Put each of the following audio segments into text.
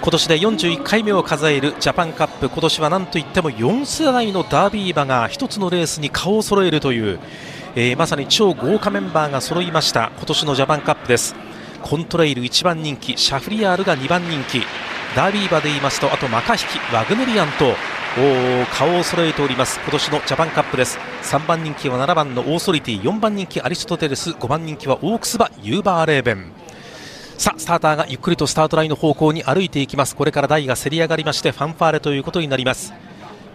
今年で41回目を数えるジャパンカップ今年はなんといっても4世代のダービー馬が1つのレースに顔を揃えるという、えー、まさに超豪華メンバーが揃いました今年のジャパンカップです。コントレイル1番人気シャフリヤールが2番人気ダービー馬で言いますとあとマカヒキワグネリアンと顔を揃えております。今年のジャパンカップです。3番人気は7番のオーソリティ4番人気アリストテレス5番人気はオークス馬ユーバーレーベン。さあスターターがゆっくりとスタートラインの方向に歩いていきます。これから台がせり上がりましてファンファーレということになります。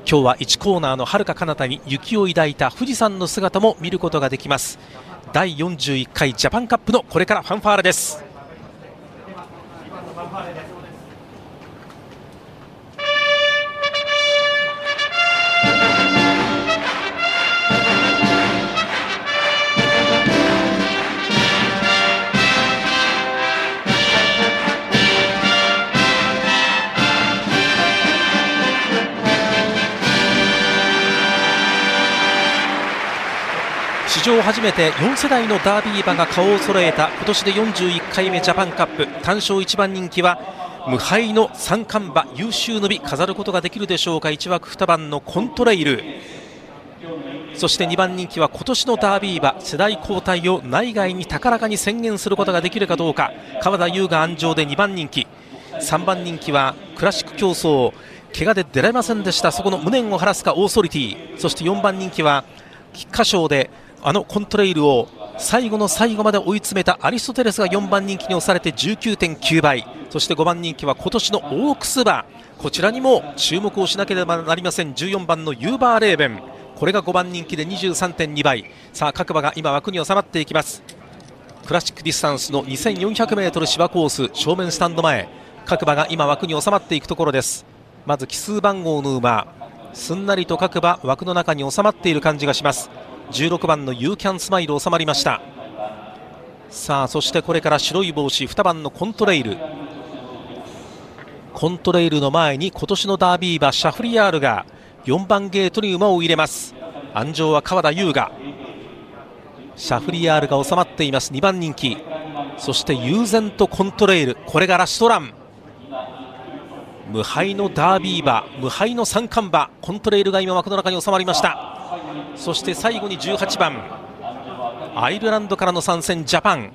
今日は1コーナーのはるか彼方に雪を抱いた富士山の姿も見ることができます。第41回ジャパンカップのこれからファンファーレです。史上初めて4世代のダービー馬が顔を揃えた今年で41回目ジャパンカップ。単勝1番人気は無敗の三冠馬優秀の美飾ることができるでしょうか。1枠2番のコントレイル。そして2番人気は今年のダービー馬世代交代を内外に高らかに宣言することができるかどうか。川田優が安城で2番人気。3番人気はクラシック競争。怪我で出られませんでした。そこの無念を晴らすかオーソリティそして4番人気は菊花賞であのコントレイルを最後の最後まで追い詰めたアリストテレスが4番人気に押されて19.9倍。そして5番人気は今年のオークス馬こちらにも注目をしなければなりません。14番のユーバーレーベン。これが5番人気で23.2倍。さあ各馬が今枠に収まっていきます。クラシックディスタンスの 2400m 芝コース正面スタンド前。各馬が今枠に収まっていくところです。まず奇数番号の馬。すんなりと各馬枠の中に収まっている感じがします。16番のユーキャンスマイル収まりました。さあそしてこれから白い帽子2番のコントレイル。コントレイルの前に今年のダービー馬シャフリヤールが4番ゲートに馬を入れます。安城は川田優雅。シャフリヤールが収まっています。2番人気。そして悠然とコントレイル。これがラストラン。無敗のダービー馬無敗の三冠馬コントレイルが今枠の中に収まりました。そして最後に18番アイルランドからの参戦ジャパン。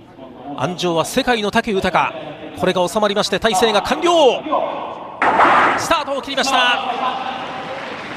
安城は世界の武豊。これが収まりまして体勢が完了。スタートを切りました。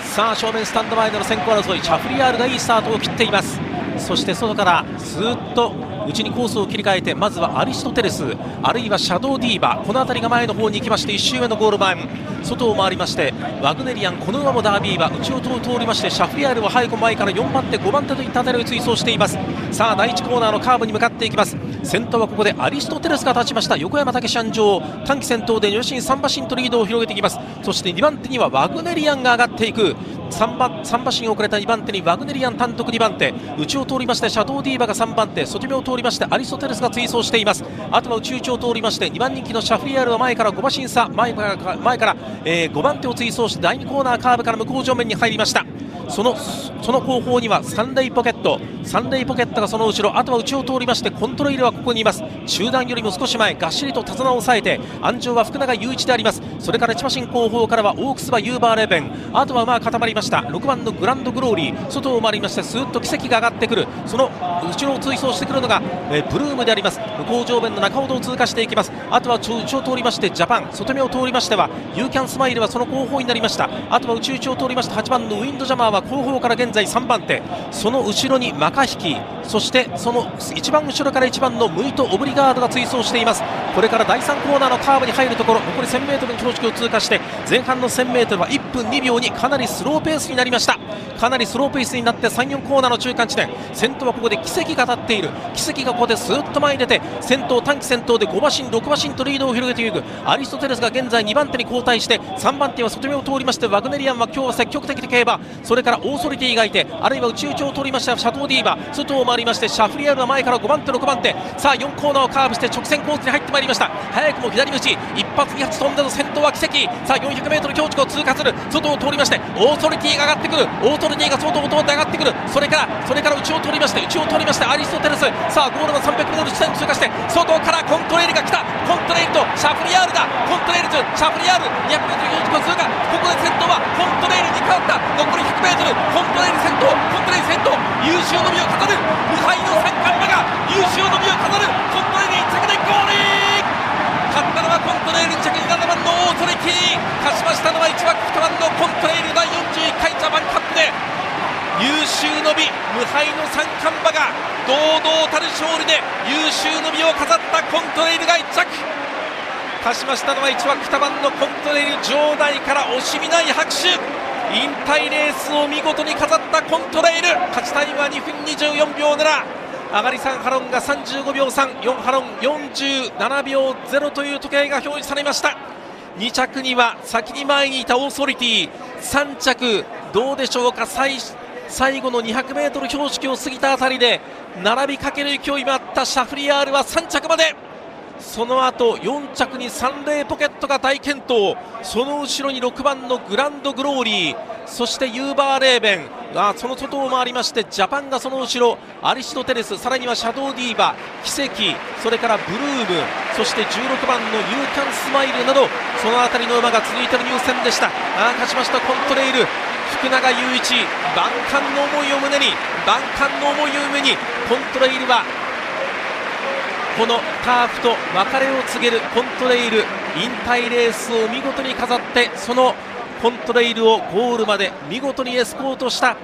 さあ正面スタンド前での先行争い。チャフリヤールがいいスタートを切っています。そして外からずっと内にコースを切り替えてまずはアリストテレスあるいはシャドウディーバこの辺りが前の方に行きまして1周目のゴール前外を回りましてワグネリアンこの馬もダービー馬内を通りましてシャフリヤールは背後前から4番手5番手といった辺りを追走しています。さあ第1コーナーのカーブに向かっていきます。先頭はここでアリストテレスが立ちました。横山武史安城短期先頭で女子3馬身とリードを広げていきます。そして2番手にはワグネリアンが上がっていく。3馬身遅れた2番手にワグネリアン単独2番手内を通りましてシャドウディーバが3番手外目を通通りましてアリストテレスが追走しています。あとは内内を通りまして2番人気のシャフリヤールは前から5馬身差前から前から、えー、5番手を追走して第2コーナーカーブから向こう正面に入りました。そのその後方にはサンデイポケット。サンデイポケットがその後ろ。あとは内を通りましてコントロイルはここにいます。中段よりも少し前。がっしりと手綱を押さえて安城は福永雄一であります。それから千葉新後方からはオークスバユーバーレーベン。あとはまあ固まりました。6番のグランドグローリー。外を回りましてスーッと奇跡が上がってくる。その後ろを追走してくるのが、え、ブルームであります。向こう上面の中ほどを通過していきます。あとは内を通りましてジャパン。外目を通りましてはユーキャンスマイルはその後方になりました。あとは内内を通りまして8番のウィンドジャマーは後方から現在3番手。その後ろにマカヒキ。そしてその一番後ろから1番のムイト・オブリガードが追走しています。これから第3コーナーのカーブに入るところ。残り 1000m の標識を通過して前半の 1000m は1分2秒にかなりスローペースになりました。かなりスローペースになって3、4コーナーの中間地点。先頭はここで奇跡が立っている。奇跡がここでスーッと前に出て先頭短期先頭で5馬身6馬身とリードを広げていく。アリストテレスが現在2番手に後退して3番手は外目を通りましてワグネリアンは今日は積極的で競馬。それれからオーソリティがいてあるいは内々を通りましたシャトーディーバ外を回りましてシャフリヤールは前から5番手6番手さあ4コーナーをカーブして直線コースに入ってまいりました。早くも左口一発二発飛んでの先頭は奇跡。さあ 400m 強軸を通過する。外を通りましてオーソリティが上がってくる。オーソリティが外を通って上がってくる。それからそれから内を通りまして内を通りましてアリストテレス。さあゴールは 300m 地点通過して外からコントレイルが来た。コントレイルとシャフリヤールだ。コントレイルとシャフリヤール。200m 標準を通過。500m 本当に先頭レイル先頭優勝の美を飾る無敗の三冠馬が優勝の美を飾るコントレイル1着でゴール勝ったのはコントレイル2着に7番の大トリキ勝ちましたのは1番2番のコントレイル第41回ジャパンカップで。優秀の美無敗の三冠馬が堂々たる勝利で優秀の美を飾ったコントレイルが1着。勝ちましたのは1枠2番のコントレイル場内から惜しみない拍手。引退レースを見事に飾ったコントレイル。勝ちタイムは2分24秒7上がり3ハロンが35秒34ハロン47秒0という時計が表示されました。2着には先に前にいたオーソリティ。3着どうでしょうか。最最後の 200m 標識を過ぎたあたりで並びかける勢いもあったシャフリヤールは3着まで。その後4着にサンレイポケットが大健闘。その後ろに6番のグランドグローリー。そしてユーバーレーベン。あその外を回りましてジャパンがその後ろアリストテレス。さらにはシャドウディーバ奇跡。それからブルーム。そして16番のユーキャンスマイルなどその辺りの馬が続いている入選でした。あ勝ちましたコントレイル。福永雄一。万感の思いを胸に万感の思いを胸にコントレイルはこのターフと別れを告げるコントレイル引退レースを見事に飾ってそのコントレイルをゴールまで見事にエスコートした、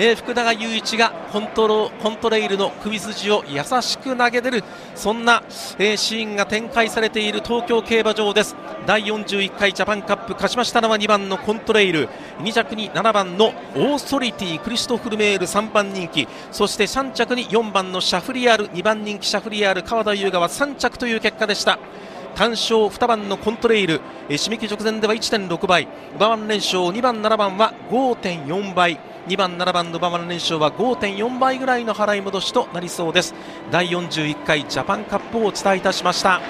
えー、福永雄一がコントロコントレイルの首筋を優しく投げ出るそんな、えー、シーンが展開されている東京競馬場です。第41回ジャパンカップ勝ちましたのは2番のコントレイル。2着に7番のオーソリティクリストフルメール3番人気。そして3着に4番のシャフリヤール2番人気シャフリヤール川田優雅は3着という結果でした。単勝2番のコントレイル、え締め切り直前では1.6倍。馬番連勝2番7番は5.4倍。2番7番の馬場の連勝は5.4倍ぐらいの払い戻しとなりそうです。第41回ジャパンカップをお伝えいたしました。